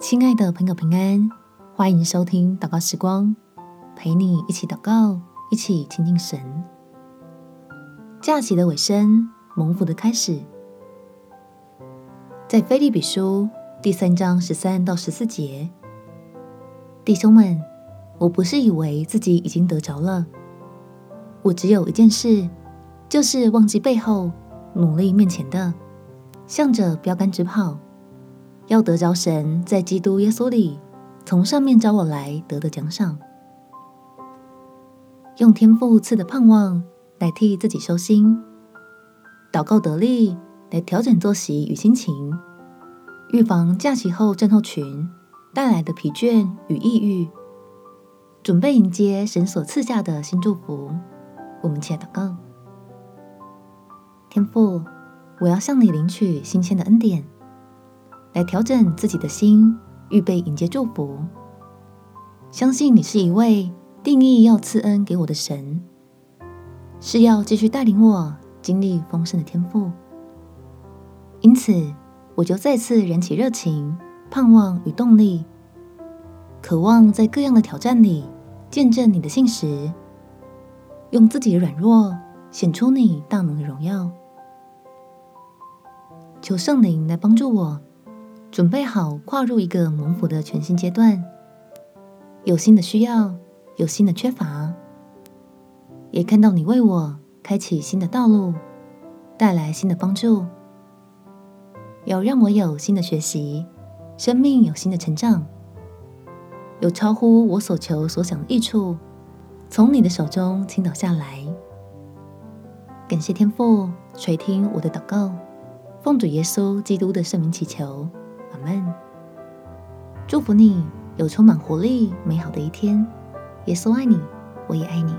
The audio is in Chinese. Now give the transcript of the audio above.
亲爱的朋友，平安，欢迎收听祷告时光，陪你一起祷告，一起亲近神。假期的尾声，蒙福的开始，在腓利比书第三章十三到十四节，弟兄们，我不是以为自己已经得着了，我只有一件事，就是忘记背后，努力面前的，向着标杆直跑。要得着神在基督耶稣里从上面召我来得的奖赏，用天父赐的盼望来替自己收心，祷告得力来调整作息与心情，预防假期后症候群带来的疲倦与抑郁，准备迎接神所赐下的新祝福。我们起来祷告，天父，我要向你领取新鲜的恩典。来调整自己的心，预备迎接祝福。相信你是一位定义要赐恩给我的神，是要继续带领我经历丰盛的天赋。因此，我就再次燃起热情、盼望与动力，渴望在各样的挑战里见证你的信实，用自己的软弱显出你大能的荣耀。求圣灵来帮助我。准备好跨入一个蒙福的全新阶段，有新的需要，有新的缺乏，也看到你为我开启新的道路，带来新的帮助，有让我有新的学习，生命有新的成长，有超乎我所求所想的益处，从你的手中倾倒下来。感谢天父垂听我的祷告，奉主耶稣基督的圣名祈求。阿门。祝福你有充满活力、美好的一天。耶稣爱你，我也爱你。